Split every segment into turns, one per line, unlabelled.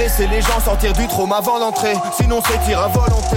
laisser les gens sortir du trône avant l'entrée. Sinon c'est tir à volonté.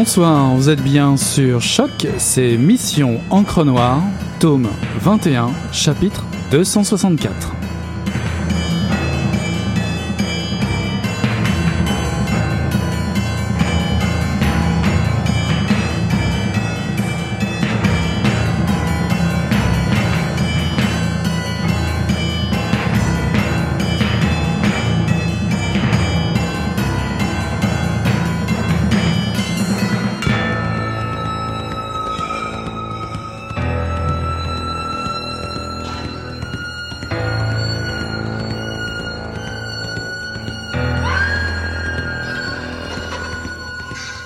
Bonsoir, vous êtes bien sur Choc, c'est Mission Encre Noire, tome 21, chapitre 264.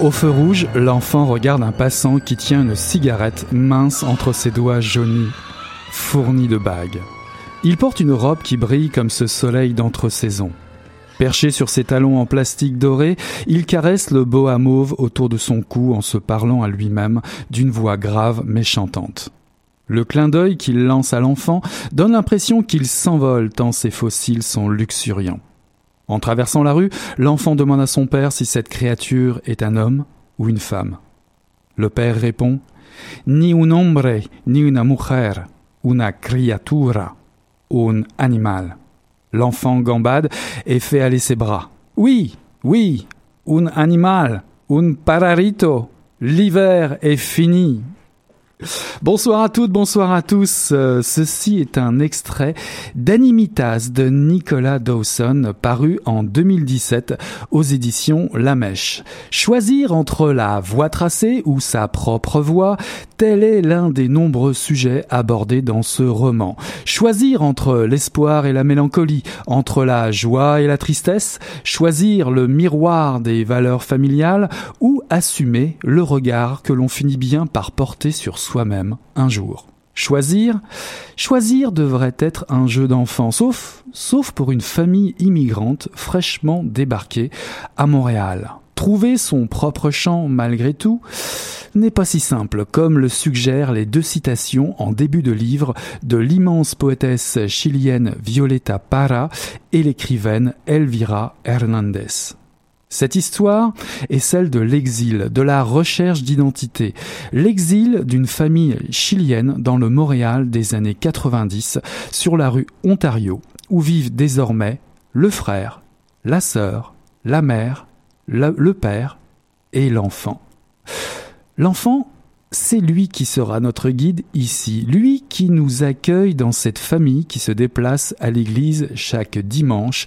Au feu rouge, l'enfant regarde un passant qui tient une cigarette mince entre ses doigts jaunis, fournis de bagues. Il porte une robe qui brille comme ce soleil d'entre-saison. Perché sur ses talons en plastique doré, il caresse le boa mauve autour de son cou en se parlant à lui-même d'une voix grave mais chantante. Le clin d'œil qu'il lance à l'enfant donne l'impression qu'il s'envole tant ses fossiles sont luxuriants. En traversant la rue, l'enfant demande à son père si cette créature est un homme ou une femme. Le père répond Ni un hombre, ni una mujer, una criatura, un animal. L'enfant gambade et fait aller ses bras. Oui, oui, un animal, un pararito. L'hiver est fini. Bonsoir à toutes, bonsoir à tous. Euh, ceci est un extrait d'Animitas de Nicolas Dawson paru en 2017 aux éditions La Mèche. Choisir entre la voix tracée ou sa propre voix, tel est l'un des nombreux sujets abordés dans ce roman. Choisir entre l'espoir et la mélancolie, entre la joie et la tristesse, choisir le miroir des valeurs familiales ou assumer le regard que l'on finit bien par porter sur soi soi-même un jour. Choisir Choisir devrait être un jeu d'enfant, sauf, sauf pour une famille immigrante fraîchement débarquée à Montréal. Trouver son propre champ malgré tout n'est pas si simple, comme le suggèrent les deux citations en début de livre de l'immense poétesse chilienne Violeta Parra et l'écrivaine Elvira Hernandez. Cette histoire est celle de l'exil, de la recherche d'identité, l'exil d'une famille chilienne dans le Montréal des années 90 sur la rue Ontario où vivent désormais le frère, la sœur, la mère, le père et l'enfant. L'enfant, c'est lui qui sera notre guide ici, lui qui nous accueille dans cette famille qui se déplace à l'église chaque dimanche,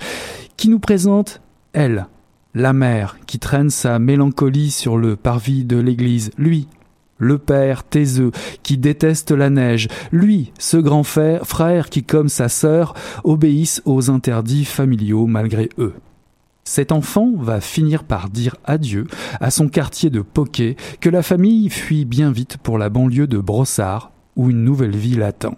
qui nous présente elle, la mère qui traîne sa mélancolie sur le parvis de l'église, lui, le père taiseux qui déteste la neige, lui, ce grand frère qui, comme sa sœur, obéissent aux interdits familiaux malgré eux. Cet enfant va finir par dire adieu à son quartier de Poquet que la famille fuit bien vite pour la banlieue de Brossard où une nouvelle vie l'attend.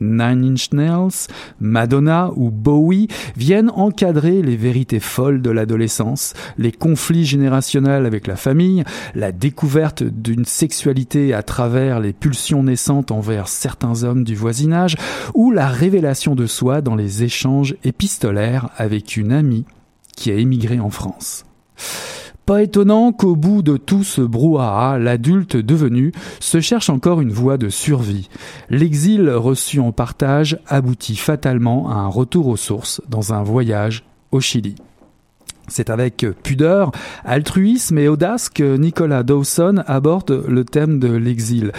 Nine Inch Nails, Madonna ou Bowie viennent encadrer les vérités folles de l'adolescence, les conflits générationnels avec la famille, la découverte d'une sexualité à travers les pulsions naissantes envers certains hommes du voisinage, ou la révélation de soi dans les échanges épistolaires avec une amie qui a émigré en France. Pas étonnant qu'au bout de tout ce brouhaha, l'adulte devenu se cherche encore une voie de survie. L'exil reçu en partage aboutit fatalement à un retour aux sources dans un voyage au Chili. C'est avec pudeur, altruisme et audace que Nicolas Dawson aborde le thème de l'exil,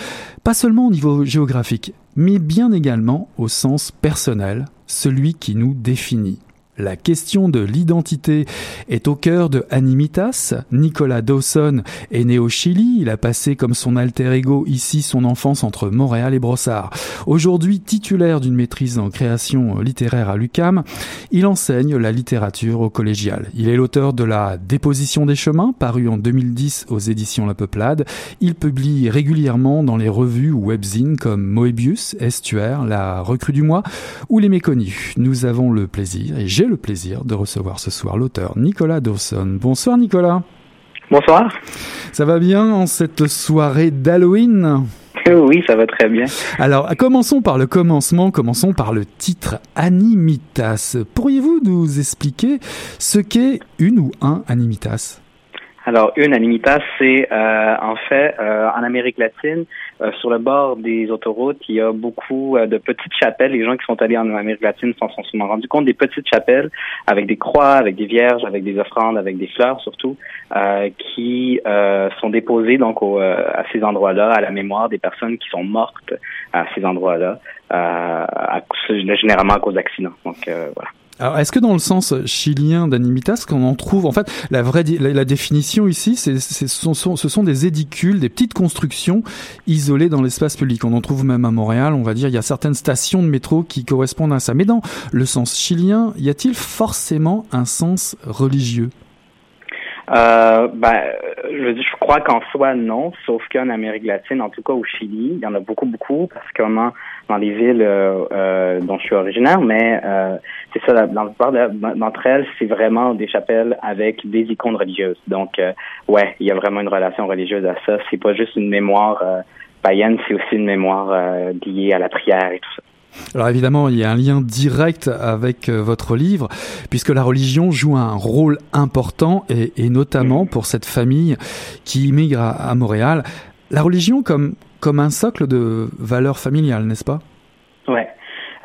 pas seulement au niveau géographique, mais bien également au sens personnel, celui qui nous définit. La question de l'identité est au cœur de Animitas. Nicolas Dawson est né au Chili. Il a passé comme son alter ego ici son enfance entre Montréal et Brossard. Aujourd'hui titulaire d'une maîtrise en création littéraire à l'UCAM, il enseigne la littérature au collégial. Il est l'auteur de la Déposition des chemins, paru en 2010 aux éditions La Peuplade. Il publie régulièrement dans les revues ou webzines comme Moebius, Estuaire, La Recrue du mois ou Les Méconnus. Nous avons le plaisir et j'ai le plaisir de recevoir ce soir l'auteur Nicolas Dawson. Bonsoir Nicolas.
Bonsoir.
Ça va bien en cette soirée d'Halloween?
Oui, ça va très bien.
Alors, commençons par le commencement, commençons par le titre Animitas. Pourriez-vous nous expliquer ce qu'est une ou un Animitas?
Alors, une Animitas, c'est euh, en fait euh, en Amérique latine, euh, sur le bord des autoroutes, il y a beaucoup de petites chapelles. Les gens qui sont allés en Amérique latine s'en sont souvent rendus compte des petites chapelles avec des croix, avec des vierges, avec des offrandes, avec des fleurs surtout, qui sont déposées donc à ces endroits-là, à la mémoire des personnes qui sont mortes à ces endroits-là, généralement à cause d'accidents. Donc voilà.
Alors, est-ce que dans le sens chilien d'animitas, qu'on en trouve, en fait, la vraie la, définition ici, c'est, ce, sont, ce sont des édicules, des petites constructions isolées dans l'espace public. On en trouve même à Montréal, on va dire, il y a certaines stations de métro qui correspondent à ça. Mais dans le sens chilien, y a-t-il forcément un sens religieux?
Euh, ben, je, je crois qu'en soi, non, sauf qu'en Amérique latine, en tout cas au Chili, il y en a beaucoup, beaucoup, particulièrement dans les villes euh, euh dont je suis originaire, mais euh, c'est ça, dans la plupart d'entre elles, c'est vraiment des chapelles avec des icônes religieuses. Donc, euh, ouais, il y a vraiment une relation religieuse à ça. C'est pas juste une mémoire païenne, c'est aussi une mémoire liée à la prière et tout ça.
Alors évidemment, il y a un lien direct avec euh, votre livre, puisque la religion joue un rôle important, et, notamment pour cette famille qui immigre à, Montréal. La religion comme, comme un socle de valeurs familiales, n'est-ce pas?
Ouais.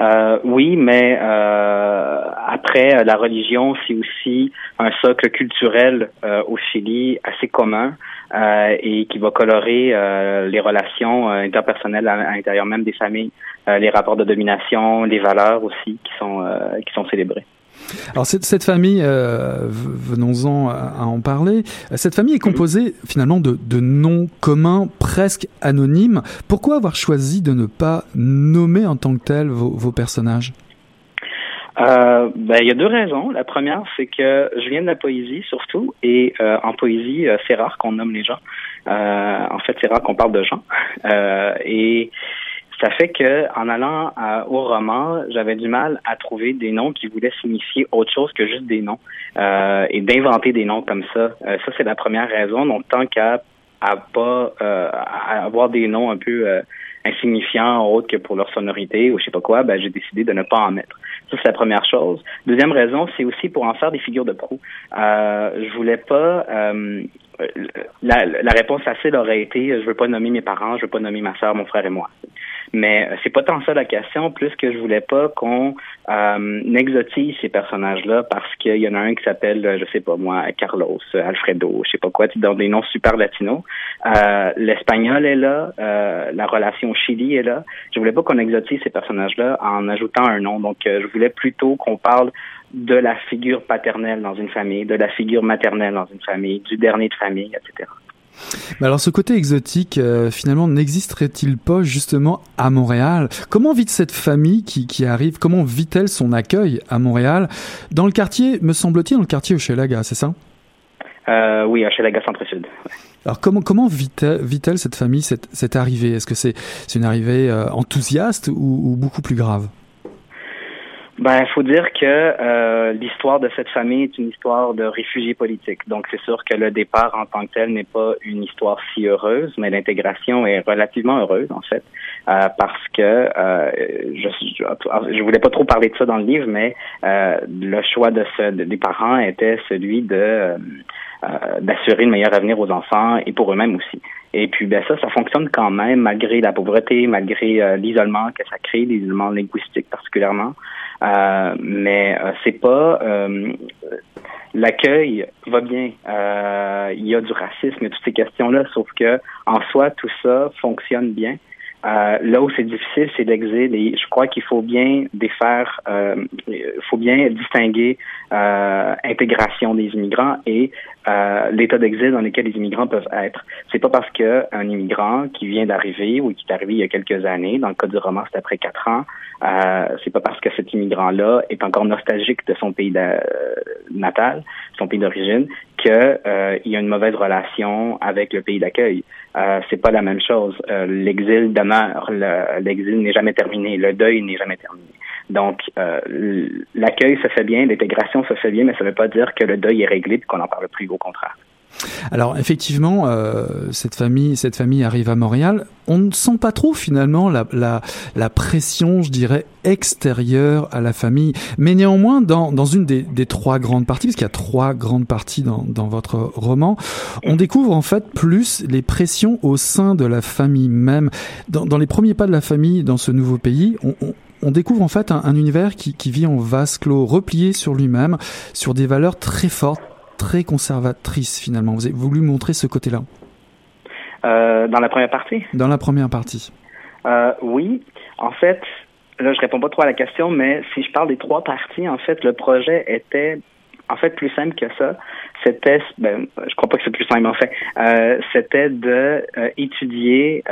Euh, oui, mais euh, après, la religion, c'est aussi un socle culturel au Chili assez commun. Euh, et qui va colorer euh, les relations euh, interpersonnelles à, l'intérieur même des familles, les rapports de domination, les valeurs aussi qui sont qui sont célébrées.
Alors cette, cette famille, venons-en à, en parler, cette famille est composée finalement de, de, noms communs presque anonymes. Pourquoi avoir choisi de ne pas nommer en tant que tel vos, vos personnages?
Euh, ben, il y a deux raisons. La première, c'est que je viens de la poésie surtout, et euh, en poésie, euh, c'est rare qu'on nomme les gens. Euh, en fait, c'est rare qu'on parle de gens. et ça fait que en allant au roman, j'avais du mal à trouver des noms qui voulaient signifier autre chose que juste des noms et d'inventer des noms comme ça. ça, c'est la première raison. Donc, tant qu'à à pas à avoir des noms un peu insignifiants autres que pour leur sonorité ou je sais pas quoi, ben j'ai décidé de ne pas en mettre. Ça, c'est la première chose. Deuxième raison, c'est aussi pour en faire des figures de proue. Euh, je voulais pas... Euh, la, la réponse facile aurait été je veux pas nommer mes parents, je veux pas nommer ma soeur, mon frère et moi. Mais c'est pas tant ça la question, plus que je voulais pas qu'on euh, exotise ces personnages-là parce qu'il y en a un qui s'appelle, je sais pas moi, Carlos, Alfredo, je sais pas quoi, dans des noms super latinos. Euh, L'espagnol est là, euh, la relation Chili est là. Je voulais pas qu'on exotise ces personnages-là en ajoutant un nom. Donc, euh, je voulais plutôt qu'on parle de la figure paternelle dans une famille, de la figure maternelle dans une famille, du dernier de famille, etc.
Mais alors ce côté exotique, euh, finalement, n'existerait-il pas justement à Montréal? Comment vit cette famille qui, qui arrive? Comment vit-elle son accueil à Montréal? Dans le quartier, me semble-t-il, dans le quartier Hochelaga, c'est ça?
Euh, Oui, Hochelaga Centre-Sud.
Alors comment comment vit-elle cette famille, cette, cette arrivée? Est-ce que c'est une arrivée euh, enthousiaste ou, ou beaucoup plus grave?
Ben, faut dire que euh, l'histoire de cette famille est une histoire de réfugiés politiques. Donc, c'est sûr que le départ en tant que tel n'est pas une histoire si heureuse, mais l'intégration est relativement heureuse, en fait, euh, parce que euh, je, je voulais pas trop parler de ça dans le livre, mais euh, le choix de ce, des parents était celui de euh, d'assurer le meilleur avenir aux enfants et pour eux-mêmes aussi. Et puis, ben ça, ça fonctionne quand même malgré la pauvreté, malgré l'isolement que ça crée, l'isolement linguistique particulièrement. Euh, mais euh, c'est pas euh, l'accueil va bien. il y a du racisme et toutes ces questions-là, sauf que en soi, tout ça fonctionne bien. Euh, là où c'est difficile, c'est l'exil et je crois qu'il faut bien défaire, euh, faut bien distinguer euh, intégration des immigrants et euh, l'état d'exil dans lequel les immigrants peuvent être. C'est pas parce que un immigrant qui vient d'arriver ou qui est arrivé il y a quelques années, dans le cas du roman c'est après quatre ans, euh, c'est pas parce que cet immigrant-là est encore nostalgique de son pays natal, son pays d'origine, qu'il euh, y a une mauvaise relation avec le pays d'accueil. Euh, c'est pas la même chose. Euh, l'exil demeure, l'exil n'est jamais terminé, le deuil n'est jamais terminé. Donc, euh, l'accueil se fait bien, l'intégration se fait bien, mais ça ne veut pas dire que le deuil est réglé et qu'on n'en parle plus, au contraire.
Alors effectivement, euh, cette famille, cette famille arrive à Montréal. On ne sent pas trop finalement la, la, la pression, je dirais, extérieure à la famille. Mais néanmoins, dans, dans une des, des trois grandes parties, parce qu'il y a trois grandes parties dans, dans votre roman, on découvre en fait plus les pressions au sein de la famille même. Dans, dans les premiers pas de la famille dans ce nouveau pays, on, on on découvre en fait un, un univers qui, qui, vit en vase clos, replié sur lui-même, sur des valeurs très fortes, très conservatrice finalement. Vous avez voulu montrer ce côté-là
euh, Dans la première partie?
Dans la première partie.
Euh, oui. En fait, là, je réponds pas trop à la question, mais si je parle des trois parties, en fait, le projet était en fait plus simple que ça. C'était, ben, je crois pas que c'est plus simple en fait. Euh, c'était de euh, étudier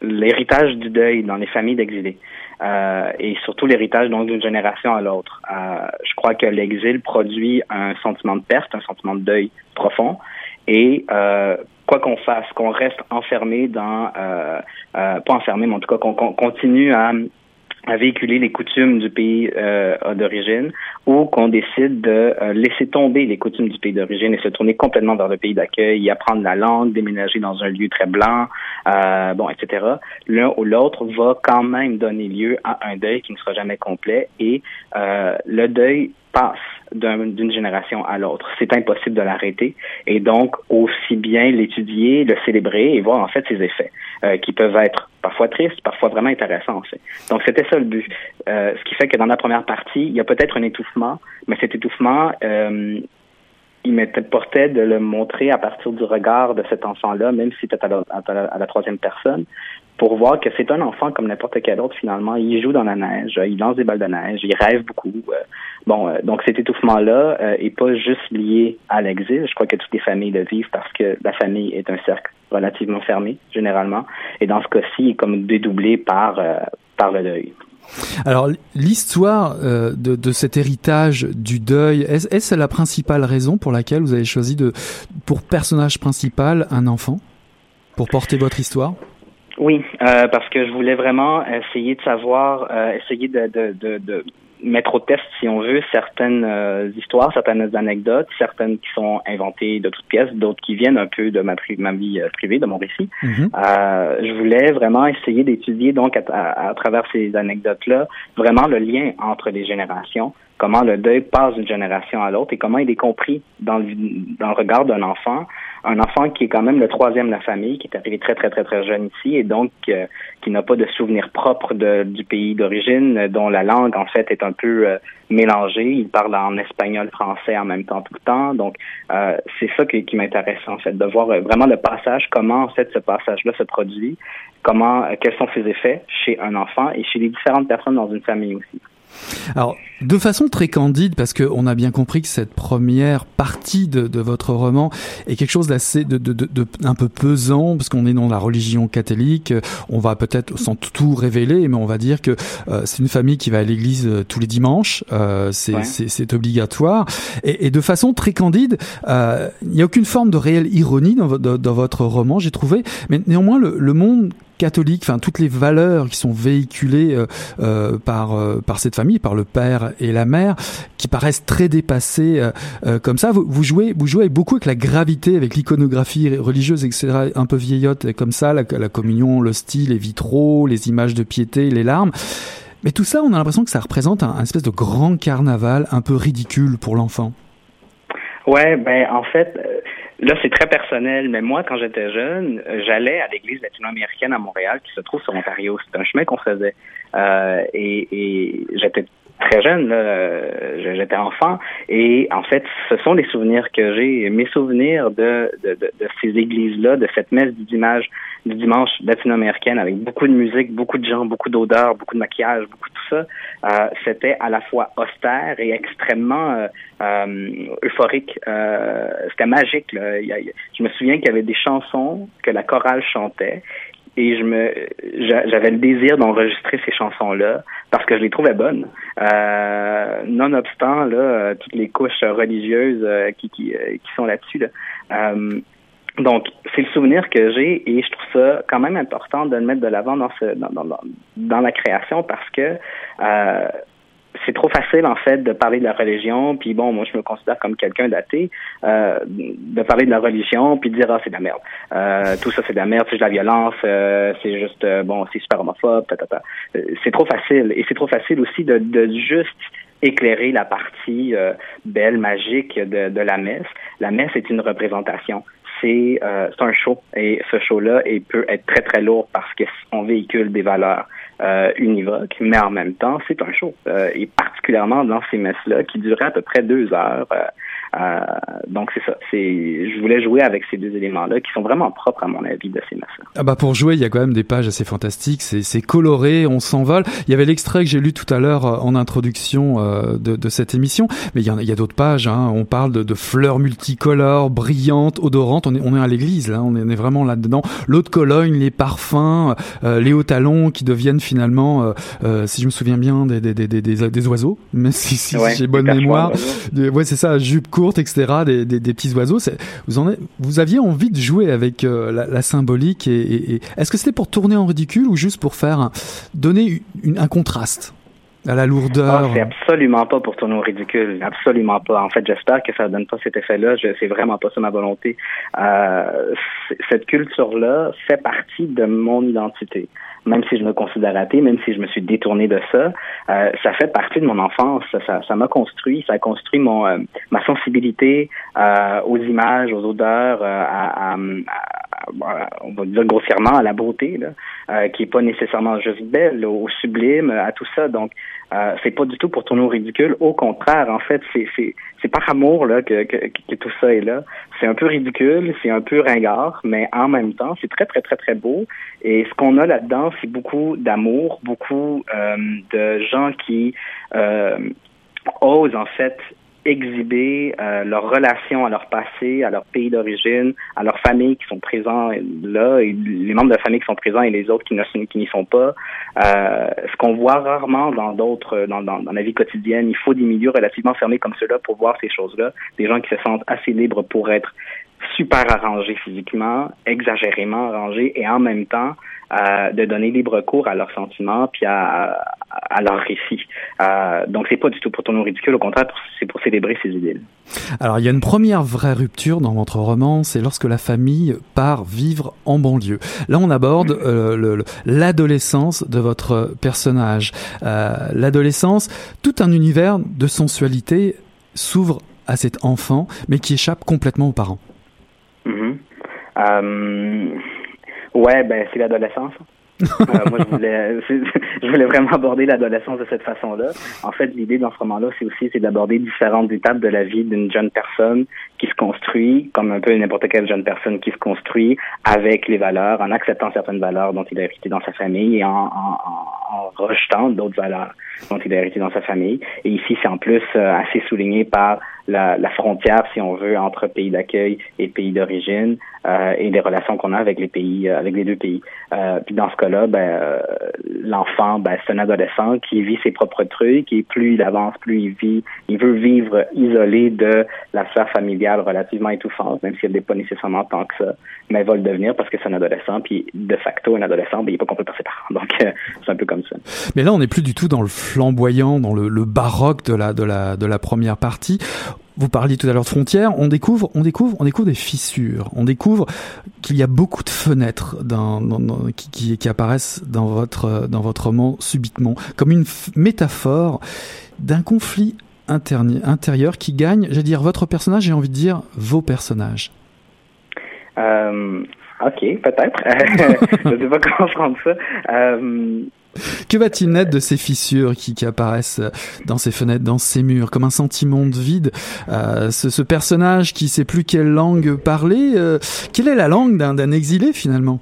l'héritage du deuil dans les familles d'exilés. Euh, et surtout l'héritage donc d'une génération à l'autre. Euh, je crois que l'exil produit un sentiment de perte, un sentiment de deuil profond, et euh, quoi qu'on fasse, qu'on reste enfermé dans, euh, pas enfermé, mais en tout cas qu'on continue à à véhiculer les coutumes du pays euh, d'origine ou qu'on décide de euh, laisser tomber les coutumes du pays d'origine et se tourner complètement vers le pays d'accueil, y apprendre la langue, déménager dans un lieu très blanc, euh, bon, etc. L'un ou l'autre va quand même donner lieu à un deuil qui ne sera jamais complet et euh, le deuil passe d'une génération à l'autre. C'est impossible de l'arrêter et donc aussi bien l'étudier, le célébrer et voir en fait ses effets euh, qui peuvent être parfois tristes, parfois vraiment intéressants. Donc c'était ça le but. Euh, ce qui fait que dans la première partie, il y a peut-être un étouffement, mais cet étouffement, euh, il m'importait de le montrer à partir du regard de cet enfant-là, même si c'était à, la troisième personne, pour voir que c'est un enfant comme n'importe quel autre finalement. Il joue dans la neige, il lance des balles de neige, il rêve beaucoup. Euh, bon, euh, donc cet étouffement-là euh, est pas juste lié à l'exil. Je crois que toutes les familles le vivent parce que la famille est un cercle relativement fermé généralement, et dans ce cas-ci, il est comme dédoublé par par le deuil.
Alors l'histoire de, de, cet héritage du deuil, est-ce la principale raison pour laquelle vous avez choisi de pour personnage principal un enfant? Pour porter votre histoire?
Oui, euh, parce que je voulais vraiment essayer de savoir, euh, essayer de, de, de, de, mettre au test, si on veut, certaines euh, histoires, certaines anecdotes, certaines qui sont inventées de toutes pièces, d'autres qui viennent un peu de ma, ma vie euh, privée, de mon récit. Mm-hmm. je voulais vraiment essayer d'étudier, donc, à, à, travers ces anecdotes-là, vraiment le lien entre les générations, comment le deuil passe d'une génération à l'autre et comment il est compris dans le, dans le regard d'un enfant un enfant qui est quand même le troisième de la famille, qui est arrivé très, très, très, très jeune ici et donc euh, qui n'a pas de souvenir propre de, du pays d'origine, dont la langue en fait est un peu euh, mélangée. Il parle en espagnol, français en même temps tout le temps. Donc euh, c'est ça qui, qui m'intéresse en fait, de voir vraiment le passage, comment en fait ce passage-là se produit, comment, quels sont ses effets chez un enfant et chez les différentes personnes dans une famille aussi.
Alors, de façon très candide, parce qu'on a bien compris que cette première partie de, de votre roman est quelque chose d'assez, de, de, de, un peu pesant, parce qu'on est dans la religion catholique. On va peut-être, sans tout révéler, mais on va dire que euh, c'est une famille qui va à l'église euh, tous les dimanches. Euh, c'est, ouais. obligatoire. Et, et, de façon très candide, euh, il n'y a aucune forme de réelle ironie dans, dans votre roman, j'ai trouvé. Mais néanmoins, le, le monde catholique, enfin toutes les valeurs qui sont véhiculées euh, euh, par euh, par cette famille, par le père et la mère, qui paraissent très dépassées comme ça. Vous, jouez vous jouez beaucoup avec la gravité, avec l'iconographie religieuse, etc. Un peu vieillotte comme ça, la, la communion, style, les vitraux, les images de piété, les larmes. Mais tout ça, on a l'impression que ça représente un, un espèce de grand carnaval un peu ridicule pour l'enfant.
Ouais, ben en fait, Là, c'est très personnel, mais moi, quand j'étais jeune, j'allais à l'église latino-américaine à Montréal, qui se trouve sur Ontario. C'est un chemin qu'on faisait. Euh, et, et j'étais très jeune, là, j'étais enfant, et en fait, ce sont des souvenirs que j'ai, mes souvenirs de, de, de, de ces églises-là, de cette messe du dimanche, du dimanche latino-américaine, avec beaucoup de musique, beaucoup de gens, beaucoup d'odeurs, beaucoup de maquillage, beaucoup de tout ça, euh, c'était à la fois austère et extrêmement euh, euh, euphorique. c'était magique. Là. Je me souviens qu'il y avait des chansons que la chorale chantait et je me j'avais le désir d'enregistrer ces chansons là parce que je les trouvais bonnes euh, nonobstant là toutes les couches religieuses euh, qui qui, qui sont là-dessus là. Euh, donc, c'est le souvenir que j'ai et je trouve ça quand même important de le mettre de l'avant dans, ce, dans, dans, dans, la création parce que euh, c'est trop facile en fait de parler de la religion, puis bon, moi je me considère comme quelqu'un d'athée, euh, de parler de la religion, puis de dire ah c'est de la merde, euh, tout ça c'est de la merde, c'est de la violence, euh, c'est juste bon, c'est super homophobe, ta, c'est trop facile. Et c'est trop facile aussi de, de juste éclairer la partie belle, magique de, de la messe. La messe est une représentation c'est euh, un show et ce show-là peut être très très lourd parce qu'on véhicule des valeurs euh, univoques, mais en même temps c'est un show euh, et particulièrement dans ces messes-là qui duraient à peu près deux heures. Euh, donc c'est ça. C'est, je voulais jouer avec ces deux éléments-là qui sont vraiment propres à mon avis de ces masses.
Ah bah pour jouer, il y a quand même des pages assez fantastiques. C'est, c'est coloré, on s'envole. Il y avait l'extrait que j'ai lu tout à l'heure euh, en introduction euh, de, de, cette émission, mais il y, a, il y a d'autres pages. Hein. On parle de, de, fleurs multicolores, brillantes, odorantes. On est, on est à l'église là. On est, on est vraiment là dedans. L'eau de Cologne, les parfums, euh, les hauts talons qui deviennent finalement, euh, si je me souviens bien, des, des, des, des, oiseaux. Mais si, si,
ouais,
si j'ai bonne mémoire, ouais c'est ça, jupe courte etc., des, des, petits oiseaux. Vous, vous aviez envie de jouer avec euh, la, symbolique et, est-ce que c'était pour tourner en ridicule ou juste pour faire donner un contraste à la lourdeur?
Ah, c'est absolument pas pour tourner au ridicule, absolument pas. En fait, j'espère que ça donne pas cet effet-là. C'est vraiment pas ça ma volonté. Euh, cette culture-là fait partie de mon identité même si je me considère athée, même si je me suis détourné de ça, euh, ça fait partie de mon enfance. Ça, ça m'a construit, ça a construit mon euh, ma sensibilité euh, aux images, aux odeurs, euh, à, à, à, on va dire grossièrement à la beauté, là, euh, qui est pas nécessairement juste belle, au sublime, à tout ça. Donc, euh, c'est pas du tout pour tourner au ridicule. Au contraire, en fait, c'est par amour que tout ça est là. C'est un peu ridicule, c'est un peu ringard, mais en même temps, c'est très très très très beau. Et ce qu'on a là-dedans, c'est beaucoup d'amour, beaucoup euh, de gens qui euh, osent en fait exhiber euh, leur relation à leur passé, à leur pays d'origine, à leurs familles qui sont présents là, et les membres de la famille qui sont présents et les autres qui n'y sont pas. Euh, ce qu'on voit rarement dans d'autres, dans, dans, la vie quotidienne, il faut des milieux relativement fermés comme ceux-là pour voir ces choses-là. Des gens qui se sentent assez libres pour être super arrangés physiquement, exagérément arrangés et en même temps euh, de donner libre cours à leurs sentiments puis à, à leur récit. Euh, donc c'est pas du tout pour tourner au ridicule, au contraire, c'est pour célébrer ces idées.
Alors il y a une première vraie rupture dans votre roman, c'est lorsque la famille part vivre en banlieue. Là on aborde mmh. euh, l'adolescence de votre personnage. Euh, l'adolescence, tout un univers de sensualité s'ouvre à cet enfant, mais qui échappe complètement aux parents.
Mmh. Euh, ouais, ben c'est l'adolescence. moi, je voulais, je voulais vraiment aborder l'adolescence de cette façon-là. En fait, l'idée dans ce roman-là, c'est aussi c'est d'aborder différentes étapes de la vie d'une jeune personne qui se construit, comme un peu n'importe quelle jeune personne qui se construit avec les valeurs, en acceptant certaines valeurs dont il a hérité dans sa famille et en, en, en rejetant d'autres valeurs dont il a hérité dans sa famille. Et ici, c'est en plus euh, assez souligné par la, la, frontière, si on veut, entre pays d'accueil et pays d'origine euh, et les relations qu'on a avec les pays, euh, avec les deux pays. Euh, puis dans ce cas-là, ben, euh, l'enfant, ben, c'est un adolescent qui vit ses propres trucs et plus il avance, plus il vit, il veut vivre isolé de la sphère familiale relativement étouffante, même s'il n'est pas nécessairement tant que ça, mais il va le devenir parce que c'est un adolescent, puis de facto, un adolescent, ben, il n'est pas compris par ses parents. Donc, c'est un peu comme ça.
Mais là, on n'est plus du tout dans le flamboyant, dans le, le baroque de la, de, la, de la première partie. Vous parliez tout à l'heure de frontières. On découvre, on découvre, on découvre des fissures. On découvre qu'il y a beaucoup de fenêtres dans, qui, apparaissent dans votre, dans votre roman subitement, comme une métaphore d'un conflit intérieur qui gagne, je dire, votre personnage, j'ai envie de dire vos personnages.
Euh, ok, peut-être. je ne sais pas comment prendre ça. Euh,
que va-t-il naître de ces fissures qui, apparaissent dans ces fenêtres, dans ces murs, comme un sentiment de vide euh, ce, personnage qui sait plus quelle langue parler, euh, quelle est la langue d'un exilé finalement?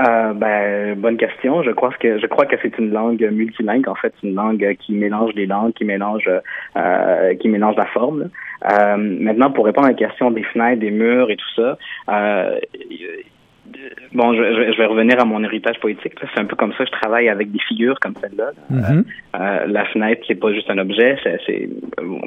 Euh, ben, bonne question. Je crois que je crois que c'est une langue multilingue. En fait, une langue qui mélange les langues, qui mélange, qui mélange la forme. Maintenant, pour répondre à la question des fenêtres, des murs et tout ça, bon, je, je, vais revenir à mon héritage poétique. C'est un peu comme ça. Je travaille avec des figures comme celle-là. Mm -hmm. euh, la fenêtre, c'est pas juste un objet. C'est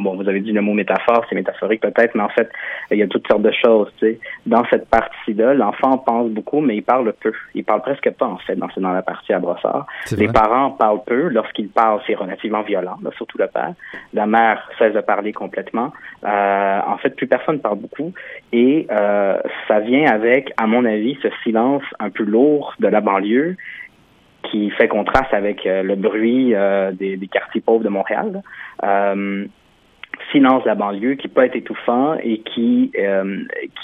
bon, vous avez dit le mot métaphore, c'est métaphorique peut-être, mais en fait, il y a toutes sortes de choses. Tu sais. Dans cette partie-là, l'enfant pense beaucoup, mais il parle peu. Il parle presque pas en fait dans, dans la partie à brossard. Les parents parlent peu. Lorsqu'ils parlent, c'est relativement violent, là, surtout le père. La mère cesse de parler complètement. Euh, en fait, plus personne parle beaucoup, et euh, ça vient avec, à mon avis, ce silence un peu lourd de la banlieue qui fait contraste avec euh, le bruit euh, des, des, quartiers pauvres de Montréal. Euh, silence de la banlieue qui peut être étouffant et qui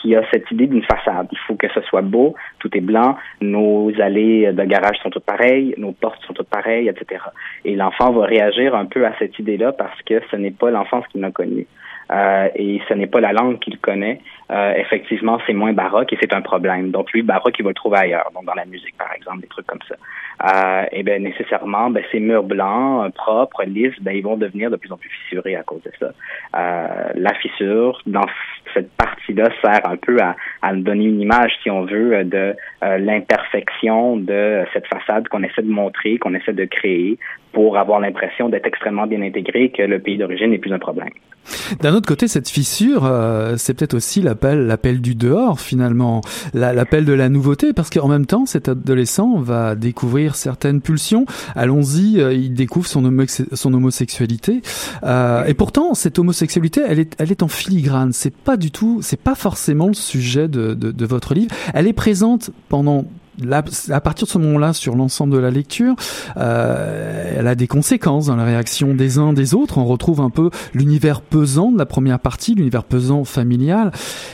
qui a cette idée d'une façade. Il faut que ce soit beau, tout est blanc, nos allées de garage sont toutes pareilles, nos portes sont toutes pareilles, etc. Et l'enfant va réagir un peu à cette idée-là parce que ce n'est pas l'enfance qu'il a connue. Euh, et ce n'est pas la langue qu'il connaît. Euh, effectivement, c'est moins baroque et c'est un problème. Donc lui, baroque, il va le trouver ailleurs, donc dans la musique, par exemple, des trucs comme ça. Euh, et bien nécessairement, ben, ces murs blancs, propres, lisses, ben, ils vont devenir de plus en plus fissurés à cause de ça. La fissure, dans cette partie-là, sert un peu à, nous donner une image, si on veut, de l'imperfection de cette façade qu'on essaie de montrer, qu'on essaie de créer pour avoir l'impression d'être extrêmement bien intégré, que le pays d'origine n'est plus un problème.
D'un autre côté, cette fissure, euh, c'est peut-être aussi l'appel, l'appel du dehors finalement, l'appel de la nouveauté, parce qu'en même temps, cet adolescent va découvrir certaines pulsions. Allons-y, euh, il découvre son, homo son homosexualité, euh, et pourtant cette homosexualité, elle est, elle est en filigrane. C'est pas du tout, c'est pas forcément le sujet de, de, de votre livre. Elle est présente pendant À partir de ce moment-là, sur l'ensemble de la lecture, euh, elle a des conséquences dans la réaction des uns des autres. On retrouve un peu l'univers pesant de la première partie, l'univers pesant familial.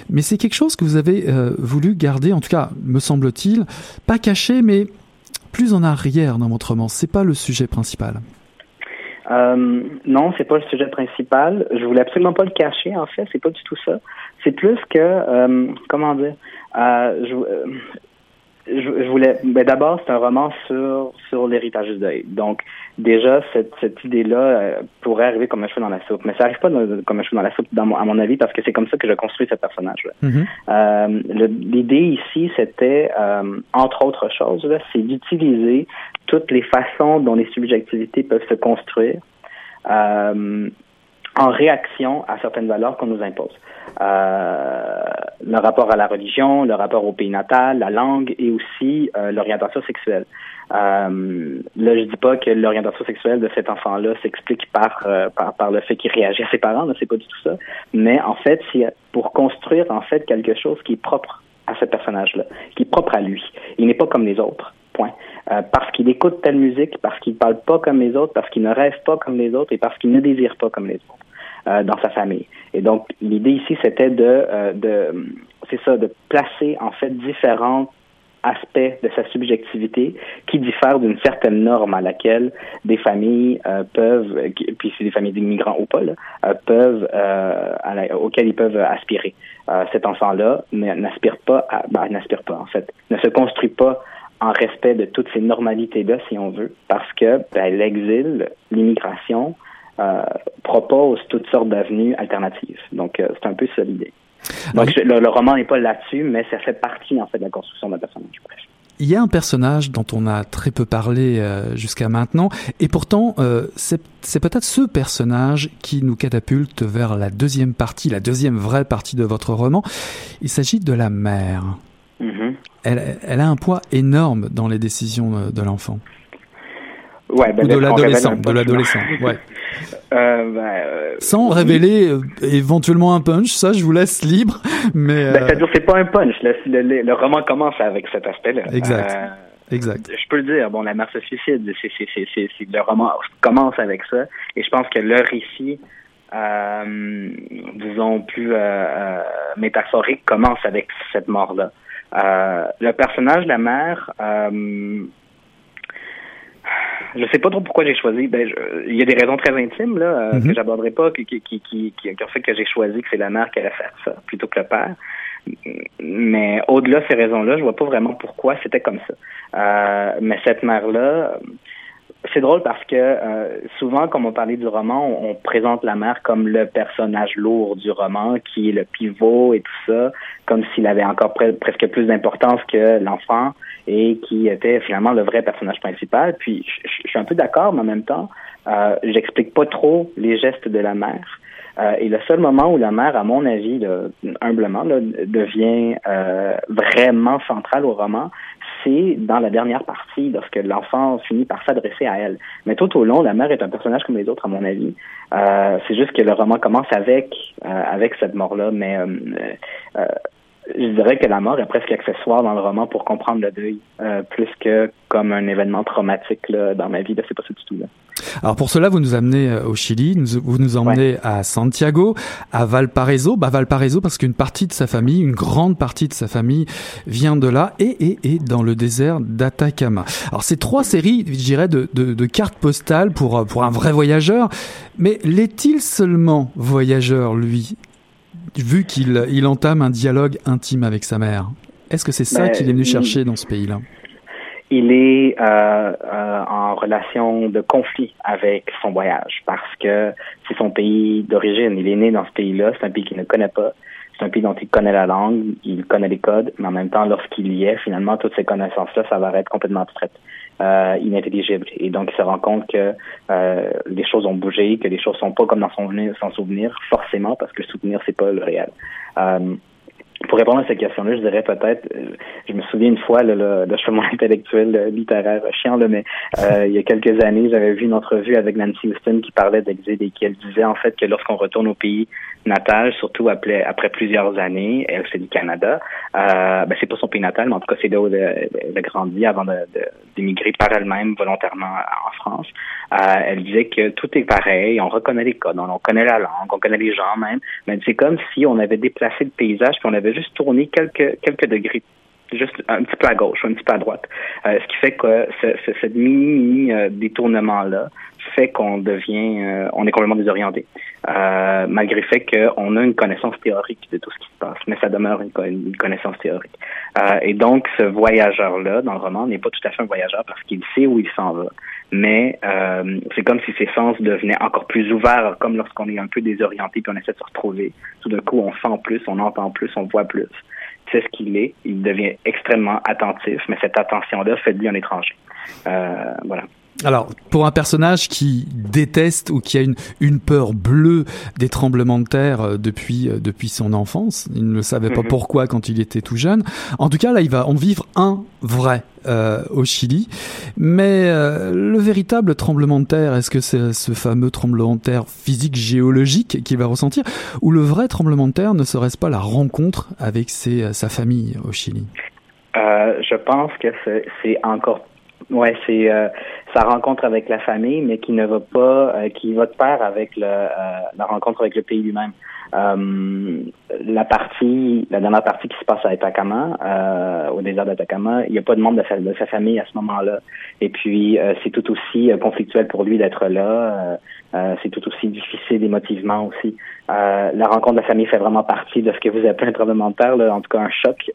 Mais c'est quelque chose que vous avez euh, voulu garder, en tout cas, me semble-t-il, pas caché, mais plus en arrière dans votre roman. C'est pas le sujet principal.
Euh, non, c'est pas le sujet principal. Je voulais absolument pas le cacher. En fait, c'est pas du tout ça. C'est plus que, euh, comment dire, je, je, voulais. Ben d'abord, c'est un roman sur sur l'héritage du deuil. Donc déjà cette cette idée-là euh, pourrait arriver comme un cheveu dans la soupe, mais ça arrive pas dans, comme un cheveu dans la soupe, dans mon, à mon avis, parce que c'est comme ça que je construis ce personnage-là. Mm-hmm. euh, L'idée ici, c'était euh, entre autres choses, c'est d'utiliser toutes les façons dont les subjectivités peuvent se construire. En réaction à certaines valeurs qu'on nous impose. Euh, le rapport à la religion, le rapport au pays natal, la langue et aussi euh, l'orientation sexuelle. Euh, là, je dis pas que l'orientation sexuelle de cet enfant-là s'explique par, par, le fait qu'il réagit à ses parents, c'est pas du tout ça. Mais en fait, c'est pour construire en fait quelque chose qui est propre à ce personnage-là, qui est propre à lui. Il n'est pas comme les autres. Point. Euh, parce qu'il écoute telle musique, parce qu'il parle pas comme les autres, parce qu'il ne rêve pas comme les autres et parce qu'il ne désire pas comme les autres euh, dans sa famille. Et donc l'idée ici c'était de, euh, de c'est ça, de placer en fait différentes aspect de sa subjectivité qui diffère d'une certaine norme à laquelle des familles euh, peuvent, puis c'est des familles d'immigrants ou pas, euh, peuvent, euh, auxquelles ils peuvent aspirer. cet enfant-là n'aspire pas, à, ben, n'aspire pas en fait, ne se construit pas en respect de toutes ces normalités-là, si on veut, parce que ben, l'exil, l'immigration, propose toutes sortes d'avenues alternatives. Donc, c'est un peu ça l'idée. Donc, le, roman n'est pas là-dessus, mais ça fait partie, en fait, de la construction d'un personnage.
Il y a un personnage dont on a très peu parlé euh, jusqu'à maintenant, et pourtant, euh, c'est peut-être ce personnage qui nous catapulte vers la deuxième partie, la deuxième vraie partie de votre roman. Il s'agit de la mère. Elle, elle, a un poids énorme dans les décisions de l'enfant.
Ouais, ben,
Ou de l'adolescent, de l'adolescent, ouais. Euh, euh, Sans révéler euh, éventuellement un punch, ça je vous laisse libre, mais...
Ben, C'est-à-dire c'est pas un punch, le, le, roman commence avec cet aspect-là.
Exact. Exact.
Je peux le dire, bon, la mère se suicide, c'est, le roman commence avec ça, et je pense que le récit, disons, plus métaphorique commence avec cette mort-là. Le personnage de la mère je sais pas trop pourquoi j'ai choisi. Ben, il y a des raisons très intimes là euh, que mhm. j'aborderai pas, qui, qui, qui, qui, qui ont fait que j'ai choisi que c'est la mère qui allait faire ça plutôt que le père. Mais au-delà de ces raisons-là, je vois pas vraiment pourquoi c'était comme ça. Euh, mais cette mère-là, c'est drôle parce que euh, souvent, comme on parlait du roman, on, présente la mère comme le personnage lourd du roman, qui est le pivot et tout ça, comme s'il avait encore presque plus d'importance que l'enfant et qui était finalement le vrai personnage principal. Puis je, suis un peu d'accord, mais en même temps, euh, j'explique pas trop les gestes de la mère. Euh, et le seul moment où la mère, à mon avis, humblement, devient euh, vraiment centrale au roman, c'est dans la dernière partie, lorsque l'enfant finit par s'adresser à elle. Mais tout au long, la mère est un personnage comme les autres, à mon avis. Euh, c'est juste que le roman commence avec avec cette mort-là, mais je dirais que la mort est presque accessoire dans le roman pour comprendre le deuil, euh, plus que comme un événement traumatique là, dans ma vie. C'est pas ça du tout. Là.
Alors pour cela, vous nous amenez euh, au Chili, vous nous emmenez à Santiago, à Valparaiso. Bah Valparaiso parce qu'une partie de sa famille, une grande partie de sa famille vient de là et est et, dans le désert d'Atacama. Alors c'est trois séries, je dirais, de, de, de, cartes postales pour, euh, pour un vrai voyageur. Mais l'est-il seulement voyageur, lui? Vu qu'il il entame un dialogue intime avec sa mère. Est-ce que c'est ça ben, qu'il est venu chercher dans ce pays-là?
Il est euh, euh, en relation de conflit avec son voyage parce que c'est son pays d'origine. Il est né dans ce pays-là. C'est un pays qu'il ne connaît pas. C'est un pays dont il connaît la langue, il connaît les codes, mais en même temps, lorsqu'il y est, finalement, toutes ces connaissances-là, ça va être complètement abstraites euh, inintelligible. Et donc, il se rend compte que euh, les choses ont bougé, que les choses sont pas comme dans son, son souvenir, forcément, parce que le souvenir, c'est pas le réel. Euh, pour répondre à cette question-là, je dirais peut-être, euh, je me souviens une fois, là, je fais mon intellectuel euh, littéraire chiant, là, mais euh, il y a quelques années, j'avais vu une entrevue avec Nancy Houston qui parlait d'exil et qui elle disait en fait que lorsqu'on retourne au pays natal, surtout après, après plusieurs années, elle c'est du Canada, euh, ben c'est pas son pays natal, mais en tout cas c'est là où elle, a grandi avant d'émigrer de, par elle-même volontairement en France. Euh, elle disait que tout est pareil, on reconnaît les codes, on, connaît la langue, on connaît les gens même, mais c'est comme si on avait déplacé le paysage puis on avait juste tourné quelques quelques degrés juste un petit peu à gauche, un petit peu à droite. Euh, ce qui fait que ce, ce, mini, mini détournement-là fait qu'on devient, euh, on est complètement désorienté, euh, malgré le fait qu'on a une connaissance théorique de tout ce qui se passe, mais ça demeure une, connaissance théorique. Euh, et donc, ce voyageur-là, dans le roman, n'est pas tout à fait un voyageur parce qu'il sait où il s'en va, mais euh, c'est comme si ses sens devenaient encore plus ouverts, comme lorsqu'on est un peu désorienté puis on essaie de se retrouver. Tout d'un coup, on sent plus, on entend plus, on voit plus. C'est ce qu'il est. Il devient extrêmement attentif, mais cette attention-là fait de lui un étranger. Euh, voilà.
Alors, pour un personnage qui déteste ou qui a une, une peur bleue des tremblements de terre euh, depuis, euh, depuis son enfance, il ne savait pas mhm. pourquoi quand il était tout jeune. En tout cas, là, il va en vivre un vrai euh, au Chili. Mais le véritable tremblement de terre, est-ce que c'est ce fameux tremblement de terre physique géologique qu'il va ressentir, ou le vrai tremblement de terre ne serait-ce pas la rencontre avec ses, sa famille au Chili?
Je pense que c'est encore Ouais, c'est sa rencontre avec la famille, mais qui ne va pas, qui va de pair avec le, la rencontre avec le pays lui-même. Euh, la partie, la dernière partie qui se passe à Atacama, euh, au désert d'Atacama, il n'y a pas de membre de sa, de sa famille à ce moment-là. Et puis, euh, c'est tout aussi euh, conflictuel pour lui d'être là. c'est tout aussi difficile émotivement aussi. la rencontre de la famille fait vraiment partie de ce que vous appelez un tremblement de terre, là, en tout cas un choc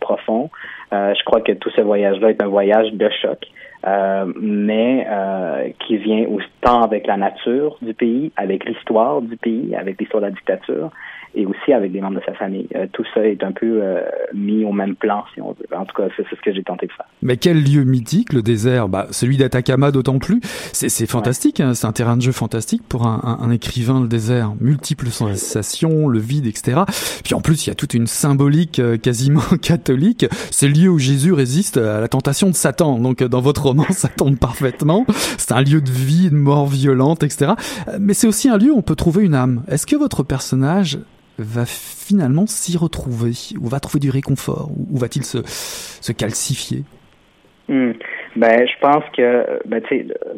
profond. je crois que tout ce voyage-là est un voyage de choc. Euh, mais euh, qui vient autant avec la nature du pays, avec l'histoire du pays, avec l'histoire de la dictature, et aussi avec des membres de sa famille. Euh, tout ça est un peu euh, mis au même plan, si on veut. En tout cas, c'est ce que j'ai tenté de faire.
Mais quel lieu mythique, le désert? Bah, Celui d'Atacama d'autant plus. C'est fantastique, hein, c'est un terrain de jeu fantastique pour un, un, un, écrivain, le désert. Multiples sensations, le vide, etc. Puis en plus, il y a toute une symbolique quasiment catholique. C'est le lieu où Jésus résiste à la tentation de Satan. Donc dans votre ça tombe parfaitement. C'est un lieu de vie, de mort violente, etc. Mais c'est aussi un lieu où on peut trouver une âme. Est-ce que votre personnage va finalement s'y retrouver ou va trouver du réconfort ou, va-t-il se, calcifier?
Hmm. Ben, je pense que ben,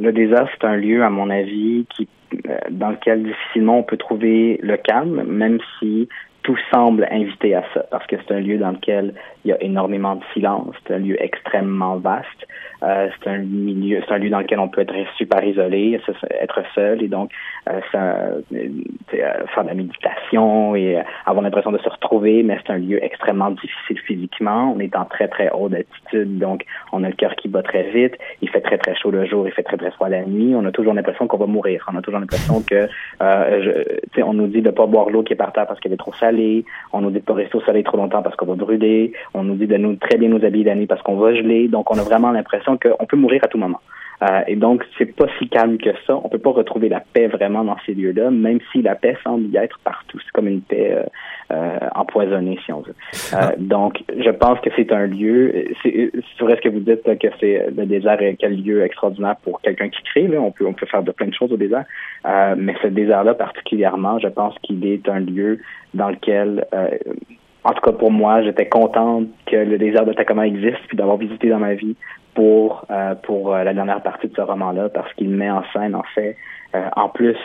le désert, c'est un lieu, à mon avis, euh, dans lequel difficilement on peut trouver le calme, même si tout semble inviter à ça, parce que c'est un lieu dans lequel il y a énormément de silence, c'est un lieu extrêmement vaste, euh, c'est un milieu, c'est un lieu dans lequel on peut être super isolé, être seul et donc euh, ça, euh, faire de la méditation et avoir l'impression de se retrouver, mais c'est un lieu extrêmement difficile physiquement. On est en très très haute altitude, donc on a le cœur qui bat très vite. Il fait très très chaud le jour, il fait très très froid la nuit. On a toujours l'impression qu'on va mourir. On a toujours l'impression que, je, on nous dit de pas boire l'eau qui est par terre parce qu'elle est trop salée. On nous dit de pas rester au soleil trop longtemps parce qu'on va brûler. On nous dit de nous très bien nous habiller nuit parce qu'on va geler. Donc on a vraiment l'impression qu'on peut mourir à tout moment. Euh, et donc, c'est pas si calme que ça. On peut pas retrouver la paix vraiment dans ces lieux-là, même si la paix semble y être partout. C'est comme une paix euh, euh empoisonnée, si on veut. Euh, ah. donc, je pense que c'est un lieu. C'est vrai ce que vous dites que c'est le désert est quel lieu extraordinaire pour quelqu'un qui crée. Là. On peut on peut faire de plein de choses au désert, mais ce désert-là particulièrement, je pense qu'il est un lieu dans lequel en tout cas pour moi, j'étais contente que le désert de Tacoma existe, puis d'avoir visité dans ma vie pour euh, pour euh, la dernière partie de ce roman-là, parce qu'il met en scène, en fait, euh, en plus,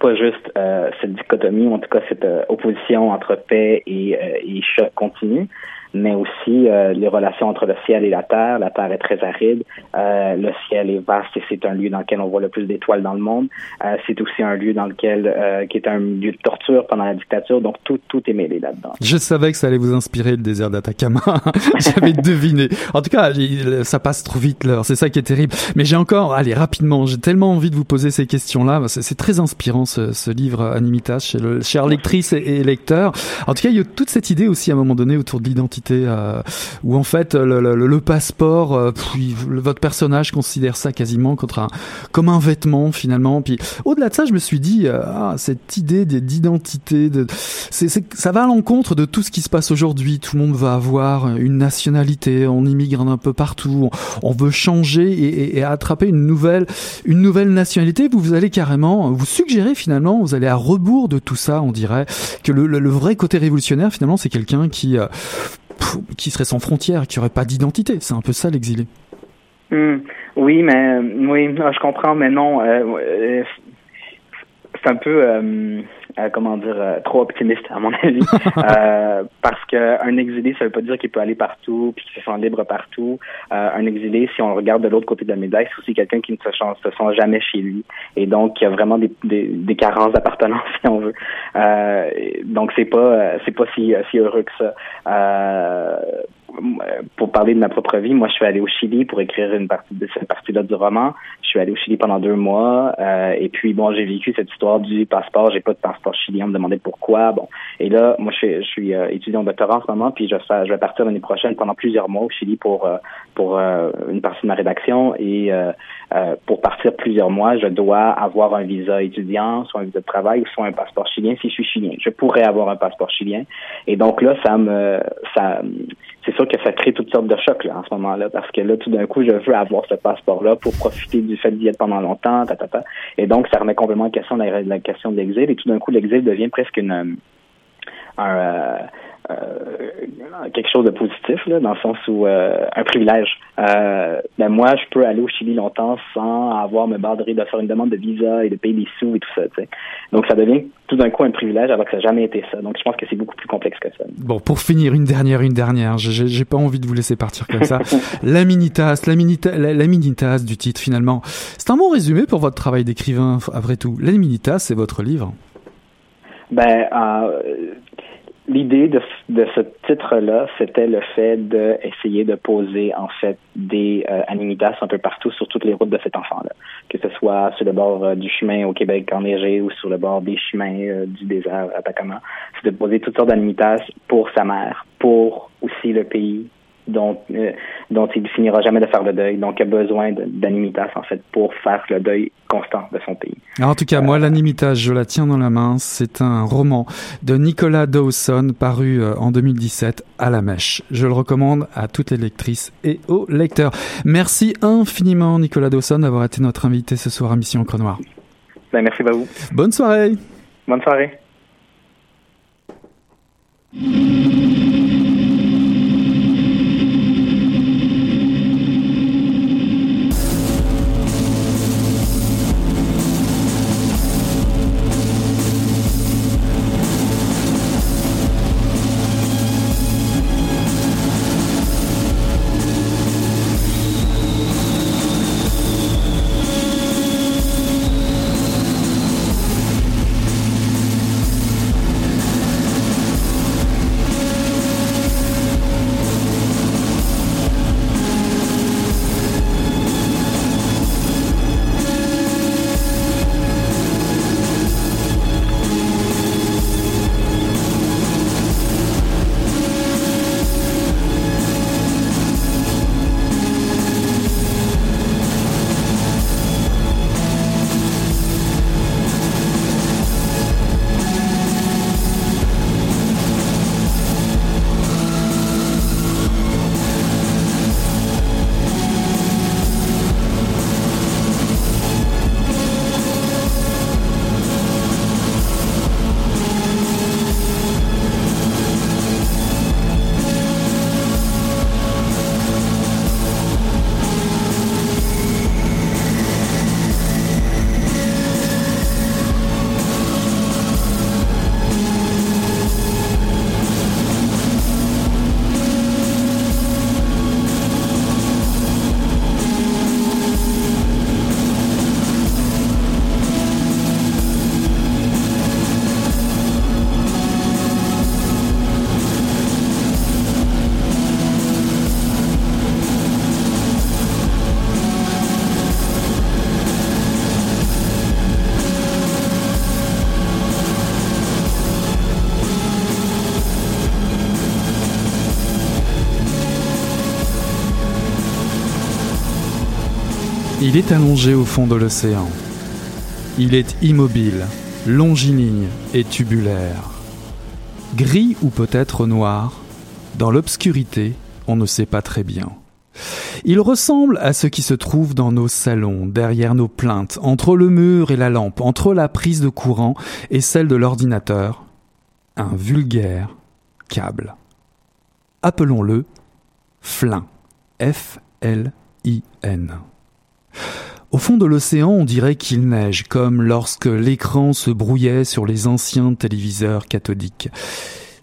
pas juste cette dichotomie, ou en tout cas cette opposition entre paix et, et choc continu, mais aussi euh, les relations entre le ciel et la terre. La terre est très aride, euh, le ciel est vaste et c'est un lieu dans lequel on voit le plus d'étoiles dans le monde. Euh, c'est aussi un lieu dans lequel euh, qui est un lieu de torture pendant la dictature, donc tout tout est mêlé là-dedans.
Je savais que ça allait vous inspirer le désert d'Atacama. J'avais deviné. En tout cas, ça passe trop vite l'heure. C'est ça qui est terrible. Mais j'ai encore, allez rapidement, j'ai tellement envie de vous poser ces questions-là. C'est très inspirant ce, ce livre Animitas chez le cher lectrice et, et lecteur. En tout cas, il y a toute cette idée aussi à un moment donné autour de l'identité euh, où en fait le, le, le passeport, euh, puis votre personnage considère ça quasiment contre un, comme un vêtement finalement. Puis au-delà de ça, je me suis dit, euh, ah, cette idée d'identité, de, c'est, ça va à l'encontre de tout ce qui se passe aujourd'hui. Tout le monde va avoir une nationalité, on immigre un peu partout, on, veut changer et, et, attraper une nouvelle, une nouvelle nationalité. Vous, vous allez carrément, vous suggérez finalement, vous allez à rebours de tout ça. On dirait que le, le, vrai côté révolutionnaire finalement, c'est quelqu'un qui qui serait sans frontières, qui aurait pas d'identité. C'est un peu ça l'exilé.
Hmm. oui, mais oui, je comprends, mais non. Euh, euh, c'est un peu. Euh, euh, comment dire, euh, trop optimiste à mon avis, euh, parce qu'un exilé, ça veut pas dire qu'il peut aller partout puis qu'il se sent libre partout. un exilé, si on regarde de l'autre côté de la médaille, c'est aussi quelqu'un qui ne se, se sent jamais chez lui et donc qui a vraiment des, des, des carences d'appartenance, si on veut. donc c'est pas c'est pas si, si heureux que ça pour parler de ma propre vie, moi, je suis allé au Chili pour écrire une partie de cette partie-là du roman. Je suis allé au Chili pendant deux mois, euh, et puis bon, j'ai vécu cette histoire du passeport. J'ai pas de passeport chilien. On me demandait pourquoi. Bon, et là, moi, je, suis, je suis euh, étudiant doctorat en ce moment, puis je, je vais partir l'année prochaine pendant plusieurs mois au Chili pour euh, pour une partie de ma rédaction. Et pour partir plusieurs mois, je dois avoir un visa étudiant, soit un visa de travail, soit un passeport chilien si je suis chilien. Je pourrais avoir un passeport chilien. Et donc là, ça me ça c'est sûr que ça crée toutes sortes de chocs là, en ce moment-là, parce que là, tout d'un coup, je veux avoir ce passeport-là pour profiter du fait d'y être pendant longtemps, ta, ta, et donc ça remet complètement en question la, question de l'exil, et tout d'un coup, l'exil devient presque une un euh, quelque chose de positif, là, dans le sens où euh, un privilège. Euh, ben moi, je peux aller au Chili longtemps sans avoir me barder de faire une demande de visa et de payer des sous et tout ça. Donc ça devient tout d'un coup un privilège alors que ça n'a jamais été ça. Donc je pense que c'est beaucoup plus complexe que ça.
Bon, pour finir, une dernière, une dernière. J'ai pas envie de vous laisser partir comme ça. la mini-tasse, la mini-tasse la, mini du titre finalement. C'est un bon résumé pour votre travail d'écrivain, après tout. La mini-tasse, c'est votre livre.
Ben, euh, l'idée de, de, ce titre-là, c'était le fait d'essayer de, poser en fait des euh, animitas un peu partout sur toutes les routes de cet enfant-là, que ce soit sur le bord euh, du chemin au Québec enneigé ou sur le bord des chemins euh, du désert Atacama. C'est de poser toutes sortes d'animitas pour sa mère, pour aussi le pays, dont, euh, dont il finira jamais de faire le deuil, donc il a besoin d'animitas en fait pour faire le deuil constant de son pays.
en tout cas, moi, l'animitas, je la tiens dans la main. C'est un roman de Nicolas Dawson paru euh, en 2017 à la mèche. Je le recommande à toutes les lectrices et aux lecteurs. Merci infiniment, Nicolas Dawson, d'avoir été notre invité ce soir à Mission Crenoir.
Ben, merci à vous.
Bonne soirée.
Bonne soirée.
Est allongé au fond de l'océan. Il est immobile, longiligne et tubulaire. Gris ou peut-être noir, dans l'obscurité, on ne sait pas très bien. Il ressemble à ce qui se trouve dans nos salons, derrière nos plaintes, entre le mur et la lampe, entre la prise de courant et celle de l'ordinateur. Un vulgaire câble. Appelons-le Flin. F-L-I-N. Au fond de l'océan, on dirait qu'il neige, comme lorsque l'écran se brouillait sur les anciens téléviseurs cathodiques.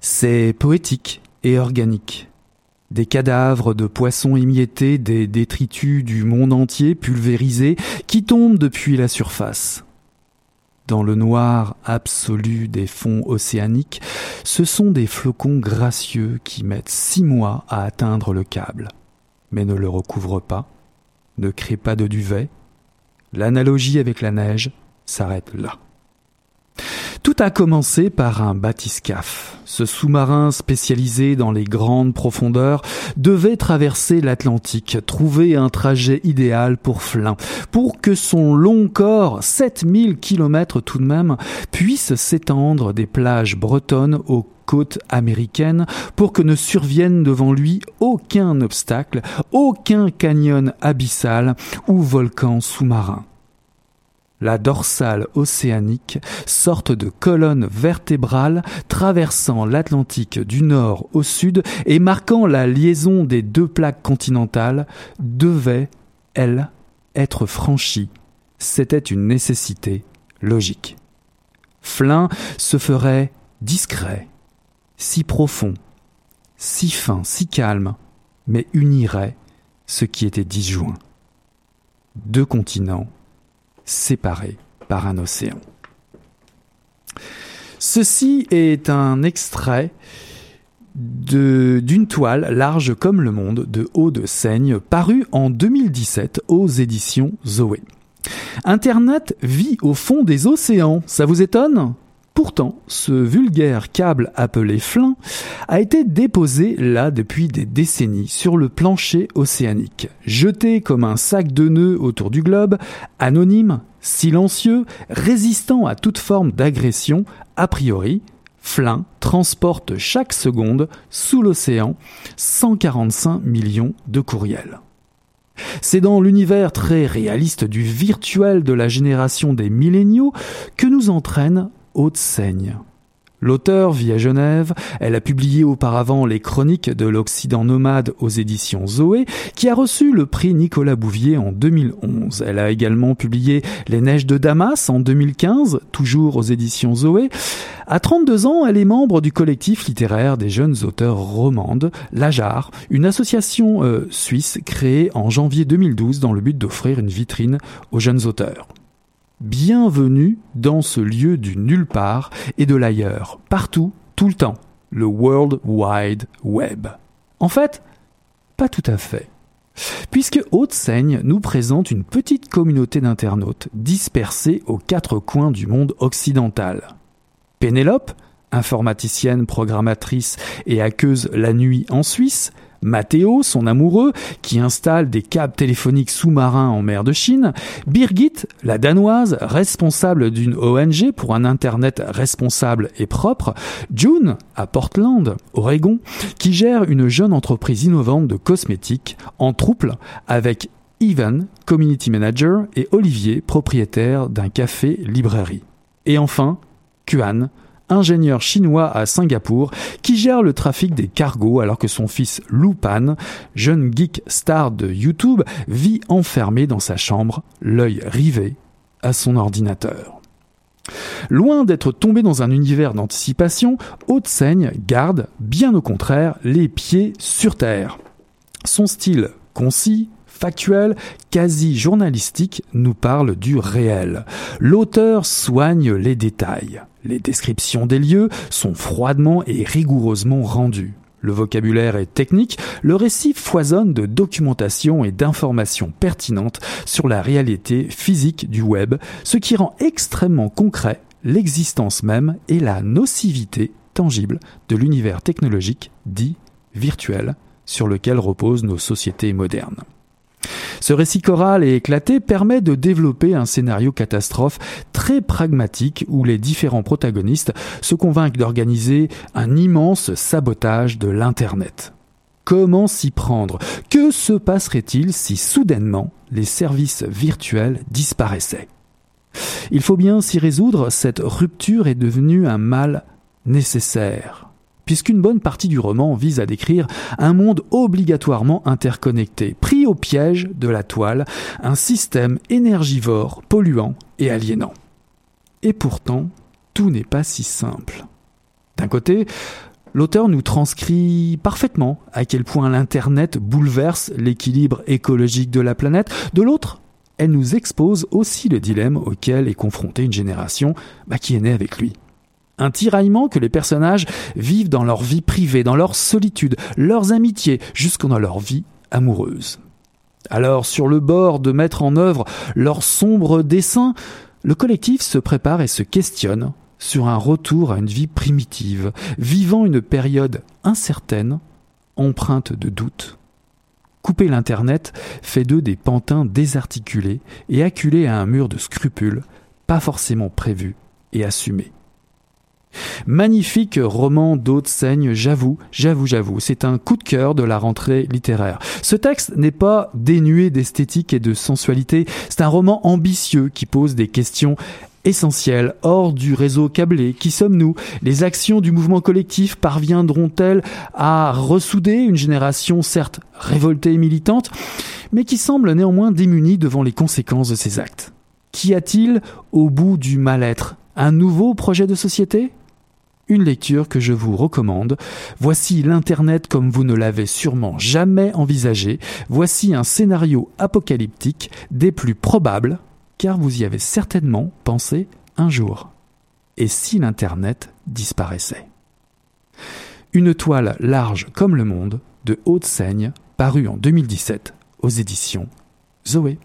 C'est poétique et organique. Des cadavres de poissons émiettés, des détritus du monde entier pulvérisés qui tombent depuis la surface. Dans le noir absolu des fonds océaniques, ce sont des flocons gracieux qui mettent six mois à atteindre le câble, mais ne le recouvrent pas ne crée pas de duvet. L'analogie avec la neige s'arrête là. Tout a commencé par un bathyscaphe. Ce sous-marin spécialisé dans les grandes profondeurs devait traverser l'Atlantique, trouver un trajet idéal pour Flin, pour que son long corps, 7000 kilomètres tout de même, puisse s'étendre des plages bretonnes aux côtes américaines pour que ne survienne devant lui aucun obstacle, aucun canyon abyssal ou volcan sous-marin. La dorsale océanique, sorte de colonne vertébrale traversant l'Atlantique du nord au sud et marquant la liaison des deux plaques continentales, devait, elle, être franchie. C'était une nécessité logique. Flin se ferait discret, si profond, si fin, si calme, mais unirait ce qui était disjoint. Deux continents séparés par un océan. Ceci est un extrait d'une toile large comme le monde de Haut de Seigne, paru en 2017 aux éditions Zoé. Internet vit au fond des océans, ça vous étonne? Pourtant, ce vulgaire câble appelé flin a été déposé là depuis des décennies sur le plancher océanique, jeté comme un sac de nœuds autour du globe, anonyme, silencieux, résistant à toute forme d'agression, a priori, Flin transporte chaque seconde sous l'océan 145 millions de courriels. C'est dans l'univers très réaliste du virtuel de la génération des milléniaux que nous entraîne Haute-Seigne. L'auteur vit à Genève, elle a publié auparavant les Chroniques de l'Occident nomade aux éditions Zoé, qui a reçu le prix Nicolas Bouvier en 2011. Elle a également publié Les Neiges de Damas en 2015, toujours aux éditions Zoé. À 32 ans, elle est membre du collectif littéraire des jeunes auteurs romandes, l'AJAR, une association euh, suisse créée en janvier 2012 dans le but d'offrir une vitrine aux jeunes auteurs. Bienvenue dans ce lieu du nulle part et de l'ailleurs, partout, tout le temps, le World Wide Web. En fait, pas tout à fait. Puisque Haute-Seigne nous présente une petite communauté d'internautes dispersés aux quatre coins du monde occidental. Pénélope, informaticienne, programmatrice et aqueuse la nuit en Suisse, Mathéo, son amoureux, qui installe des câbles téléphoniques sous-marins en mer de Chine, Birgit, la danoise, responsable d'une ONG pour un Internet responsable et propre, June, à Portland, Oregon, qui gère une jeune entreprise innovante de cosmétiques en trouble avec Ivan, community manager, et Olivier, propriétaire d'un café-librairie. Et enfin, Kuan, ingénieur chinois à Singapour, qui gère le trafic des cargos alors que son fils Lupan, jeune geek star de YouTube, vit enfermé dans sa chambre, l'œil rivé à son ordinateur. Loin d'être tombé dans un univers d'anticipation, Haute-Seigne garde, bien au contraire, les pieds sur terre. Son style concis, factuel, quasi journalistique, nous parle du réel. L'auteur soigne les détails. Les descriptions des lieux sont froidement et rigoureusement rendues. Le vocabulaire est technique, le récit foisonne de documentation et d'informations pertinentes sur la réalité physique du web, ce qui rend extrêmement concret l'existence même et la nocivité tangible de l'univers technologique dit virtuel sur lequel reposent nos sociétés modernes. Ce récit choral et éclaté permet de développer un scénario catastrophe très pragmatique où les différents protagonistes se convainquent d'organiser un immense sabotage de l'Internet. Comment s'y prendre? Que se passerait-il si soudainement les services virtuels disparaissaient? Il faut bien s'y résoudre, cette rupture est devenue un mal nécessaire puisqu'une bonne partie du roman vise à décrire un monde obligatoirement interconnecté, pris au piège de la toile, un système énergivore, polluant et aliénant. Et pourtant, tout n'est pas si simple. D'un côté, l'auteur nous transcrit parfaitement à quel point l'Internet bouleverse l'équilibre écologique de la planète. De l'autre, elle nous expose aussi le dilemme auquel est confrontée une génération bah, qui est née avec lui. Un tiraillement que les personnages vivent dans leur vie privée, dans leur solitude, leurs amitiés, jusqu'en dans leur vie amoureuse. Alors, sur le bord de mettre en œuvre leur sombre dessein, le collectif se prépare et se questionne sur un retour à une vie primitive, vivant une période incertaine, empreinte de doute. Couper l'Internet fait d'eux des pantins désarticulés et acculés à un mur de scrupules, pas forcément prévus et assumés. Magnifique roman d'Haute Seigne, j'avoue, j'avoue, j'avoue. C'est un coup de cœur de la rentrée littéraire. Ce texte n'est pas dénué d'esthétique et de sensualité. C'est un roman ambitieux qui pose des questions essentielles hors du réseau câblé. Qui sommes-nous? Les actions du mouvement collectif parviendront-elles à ressouder une génération certes révoltée et militante, mais qui semble néanmoins démunie devant les conséquences de ses actes? Qu'y a-t-il au bout du mal-être? Un nouveau projet de société? Une lecture que je vous recommande. Voici l'Internet comme vous ne l'avez sûrement jamais envisagé. Voici un scénario apocalyptique des plus probables, car vous y avez certainement pensé un jour. Et si l'Internet disparaissait? Une toile large comme le monde, de Haute-Seigne, parue en 2017 aux éditions Zoé.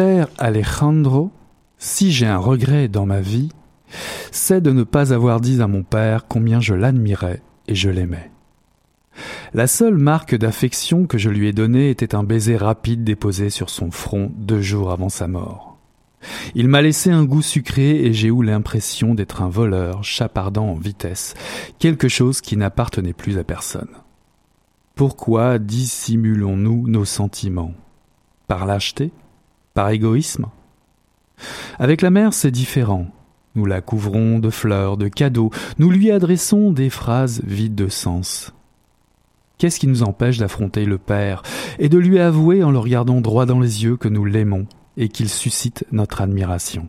Cher Alejandro, si j'ai un regret dans ma vie, c'est de ne pas avoir dit à mon père combien je l'admirais et je l'aimais. La seule marque d'affection que je lui ai donnée était un baiser rapide déposé sur son front deux jours avant sa mort. Il m'a laissé un goût sucré et j'ai eu l'impression d'être un voleur chapardant en vitesse, quelque chose qui n'appartenait plus à personne. Pourquoi dissimulons-nous nos sentiments? Par lâcheté? Par égoïsme. Avec la mère, c'est différent. Nous la couvrons de fleurs, de cadeaux, nous lui adressons des phrases vides de sens. Qu'est-ce qui nous empêche d'affronter le Père et de lui avouer en le regardant droit dans les yeux que nous l'aimons et qu'il suscite notre admiration?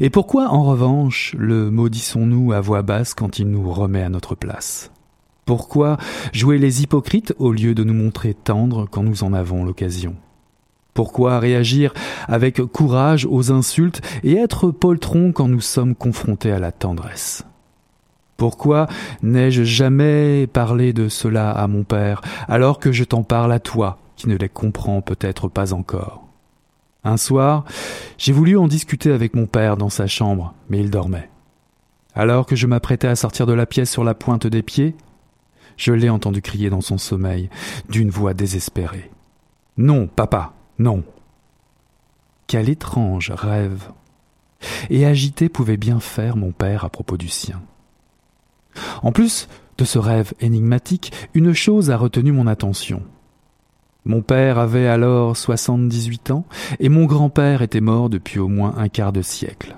Et pourquoi, en revanche, le maudissons-nous à voix basse quand il nous remet à notre place? Pourquoi jouer les hypocrites au lieu de nous montrer tendres quand nous en avons l'occasion? Pourquoi réagir avec courage aux insultes et être poltron quand nous sommes confrontés à la tendresse? Pourquoi n'ai-je jamais parlé de cela à mon père, alors que je t'en parle à toi, qui ne les comprends peut-être pas encore? Un soir, j'ai voulu en discuter avec mon père dans sa chambre, mais il dormait. Alors que je m'apprêtais à sortir de la pièce sur la pointe des pieds, je l'ai entendu crier dans son sommeil, d'une voix désespérée. Non, papa, non. Quel étrange rêve. Et agité pouvait bien faire mon père à propos du sien. En plus de ce rêve énigmatique, une chose a retenu mon attention. Mon père avait alors soixante-dix-huit ans et mon grand-père était mort depuis au moins un quart de siècle.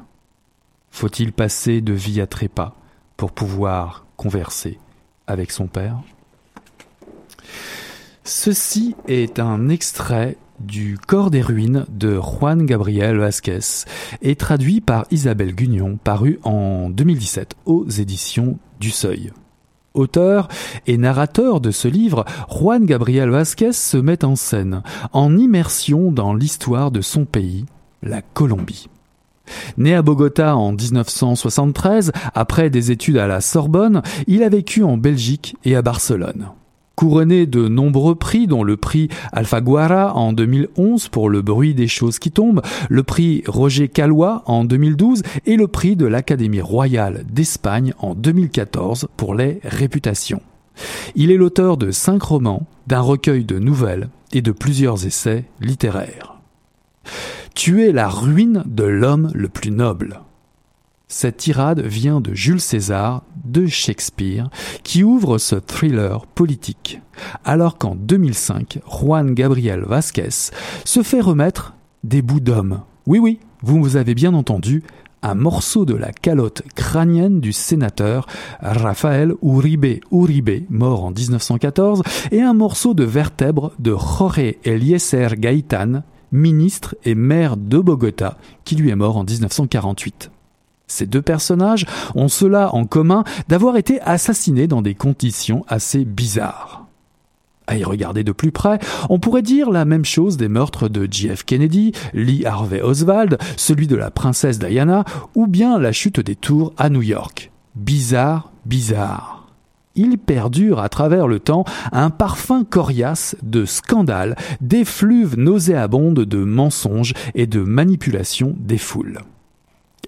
Faut-il passer de vie à trépas pour pouvoir converser avec son père? Ceci est un extrait du Corps des ruines de Juan Gabriel Vasquez et traduit par Isabelle Gugnon, paru en 2017 aux éditions du Seuil. Auteur et narrateur de ce livre, Juan Gabriel Vasquez se met en scène, en immersion dans l'histoire de son pays, la Colombie. Né à Bogota en 1973, après des études à la Sorbonne, il a vécu en Belgique et à Barcelone. Couronné de nombreux prix, dont le prix Alfaguara en 2011 pour le bruit des choses qui tombent, le prix Roger Calois en 2012 et le prix de l'Académie royale d'Espagne en 2014 pour les réputations. Il est l'auteur de cinq romans, d'un recueil de nouvelles et de plusieurs essais littéraires. Tu es la ruine de l'homme le plus noble. Cette tirade vient de Jules César, de Shakespeare, qui ouvre ce thriller politique, alors qu'en 2005, Juan Gabriel Vasquez se fait remettre des bouts d'homme. Oui, oui, vous vous avez bien entendu, un morceau de la calotte crânienne du sénateur Rafael Uribe Uribe, mort en 1914, et un morceau de vertèbre de Jorge Eliezer Gaitan, ministre et maire de Bogota, qui lui est mort en 1948. Ces deux personnages ont cela en commun d'avoir été assassinés dans des conditions assez bizarres. À y regarder de plus près, on pourrait dire la même chose des meurtres de JF Kennedy, Lee Harvey Oswald, celui de la princesse Diana, ou bien la chute des tours à New York. Bizarre, bizarre. Il perdure à travers le temps un parfum coriace de scandale, d'effluves nauséabondes de mensonges et de manipulation des foules.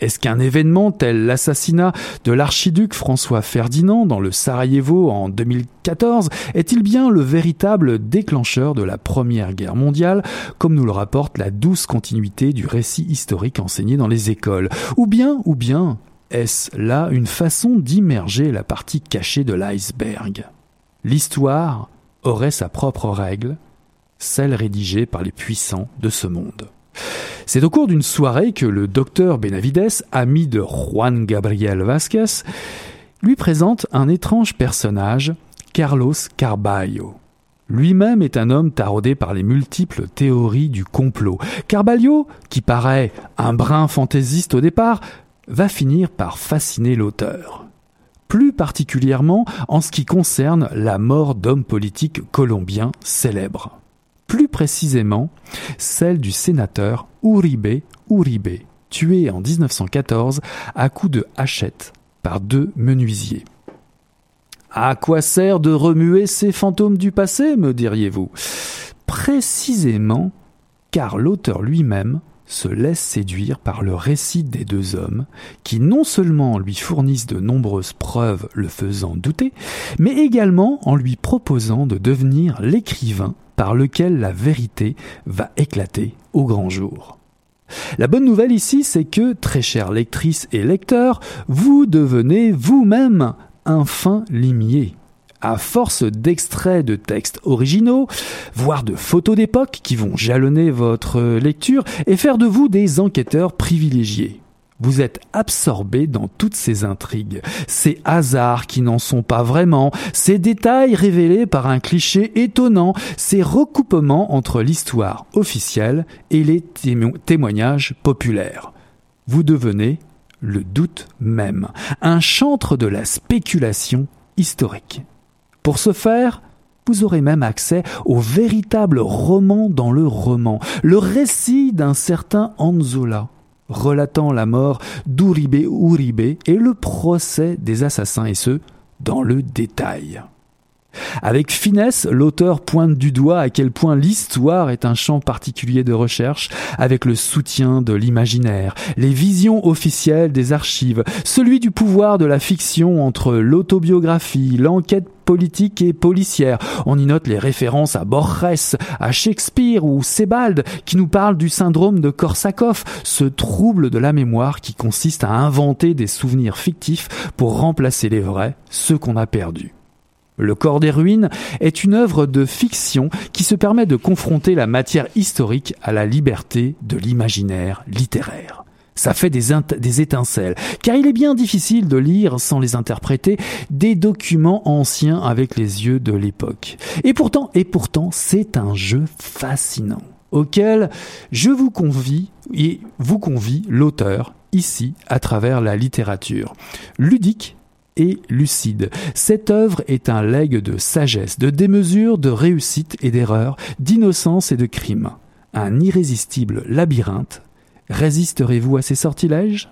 Est-ce qu'un événement tel l'assassinat de l'archiduc François Ferdinand dans le Sarajevo en 2014 est-il bien le véritable déclencheur de la Première Guerre mondiale, comme nous le rapporte la douce continuité du récit historique enseigné dans les écoles? Ou bien, ou bien, est-ce là une façon d'immerger la partie cachée de l'iceberg? L'histoire aurait sa propre règle, celle rédigée par les puissants de ce monde. C'est au cours d'une soirée que le docteur Benavides, ami de Juan Gabriel Vasquez, lui présente un étrange personnage, Carlos Carballo. Lui-même est un homme taraudé par les multiples théories du complot. Carballo, qui paraît un brin fantaisiste au départ, va finir par fasciner l'auteur. Plus particulièrement en ce qui concerne la mort d'hommes politiques colombiens célèbres plus précisément celle du sénateur Uribe Uribe, tué en 1914 à coups de hachette par deux menuisiers. À quoi sert de remuer ces fantômes du passé, me diriez-vous? Précisément car l'auteur lui-même se laisse séduire par le récit des deux hommes, qui non seulement lui fournissent de nombreuses preuves le faisant douter, mais également en lui proposant de devenir l'écrivain par lequel la vérité va éclater au grand jour. La bonne nouvelle ici, c'est que, très chères lectrices et lecteurs, vous devenez vous-même un fin limier. À force d'extraits de textes originaux, voire de photos d'époque qui vont jalonner votre lecture et faire de vous des enquêteurs privilégiés. Vous êtes absorbé dans toutes ces intrigues, ces hasards qui n'en sont pas vraiment, ces détails révélés par un cliché étonnant, ces recoupements entre l'histoire officielle et les témoignages populaires. vous devenez le doute même, un chantre de la spéculation historique. Pour ce faire, vous aurez même accès au véritable roman dans le roman, le récit d'un certain Anzola, relatant la mort d'Uribe Uribe et le procès des assassins, et ce, dans le détail. Avec finesse, l'auteur pointe du doigt à quel point l'histoire est un champ particulier de recherche, avec le soutien de l'imaginaire, les visions officielles des archives, celui du pouvoir de la fiction entre l'autobiographie, l'enquête politique et policière. On y note les références à Borges, à Shakespeare ou Sebald qui nous parlent du syndrome de Korsakoff, ce trouble de la mémoire qui consiste à inventer des souvenirs fictifs pour remplacer les vrais, ceux qu'on a perdus. Le corps des ruines est une œuvre de fiction qui se permet de confronter la matière historique à la liberté de l'imaginaire littéraire. Ça fait des, étincelles, car il est bien difficile de lire, sans les interpréter, des documents anciens avec les yeux de l'époque. Et pourtant, et pourtant, c'est un jeu fascinant, auquel je vous convie, et vous convie l'auteur, ici, à travers la littérature. Ludique, et lucide. Cette œuvre est un legs de sagesse, de démesure, de réussite et d'erreur, d'innocence et de crime. Un irrésistible labyrinthe. Résisterez-vous à ces sortilèges?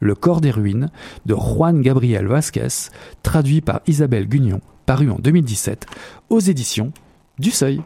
Le corps des ruines de Juan Gabriel Vasquez, traduit par Isabelle Gugnon, paru en 2017 aux éditions du Seuil.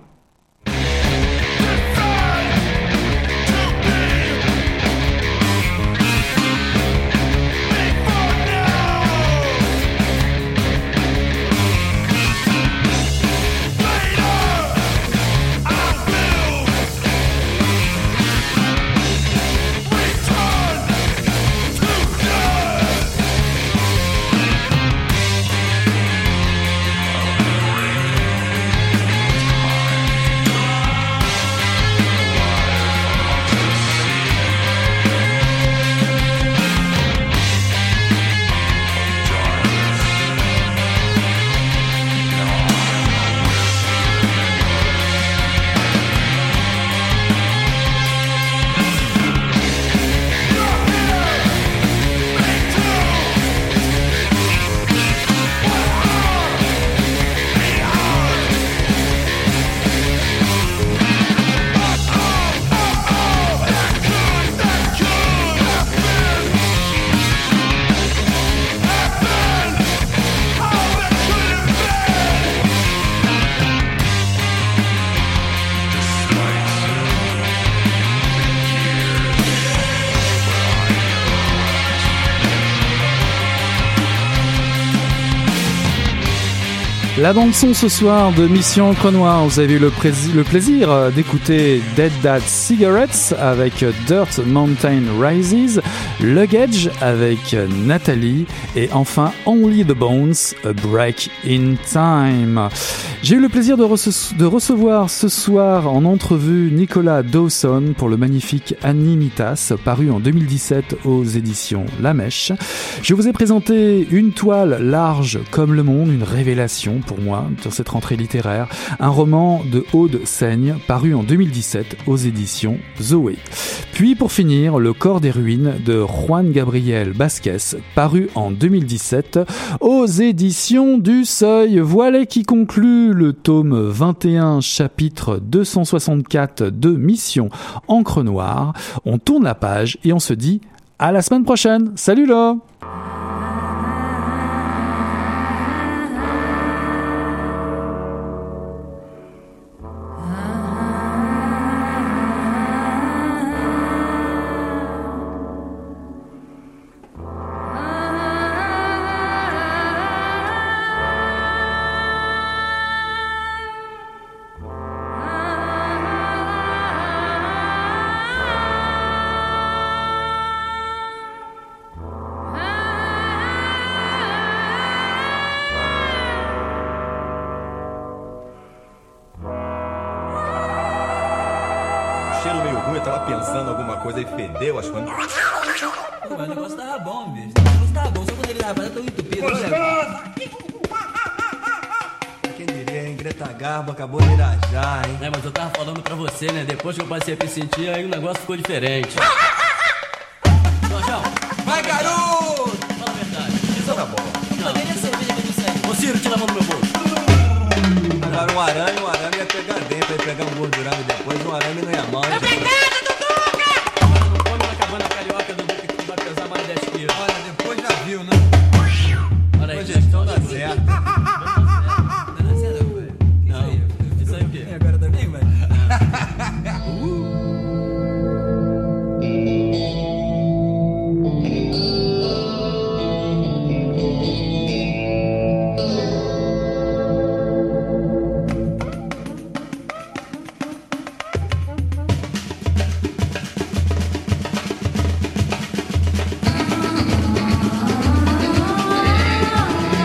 La bande son ce soir de Mission Cronoir, vous avez eu le, le plaisir euh, d'écouter Dead Dad Cigarettes avec Dirt Mountain Rises, Luggage avec Nathalie et enfin Only the Bones, A Break in Time. J'ai eu le plaisir de, recevoir ce soir en entrevue Nicolas Dawson pour le magnifique Animitas paru en 2017 aux éditions La Mèche. Je vous ai présenté une toile large comme le monde, une révélation pour moi dans cette rentrée littéraire, un roman de Aude Seigne paru en 2017 aux éditions Zoé. Puis pour finir, Le corps des ruines de Juan Gabriel Basquez paru en 2017 aux éditions du Seuil. Voilà qui conclut le tome 21 chapitre 264 de Mission Encre Noire. On tourne la page et on se dit à la semaine prochaine. Salut là
senti, aí o negócio ficou diferente.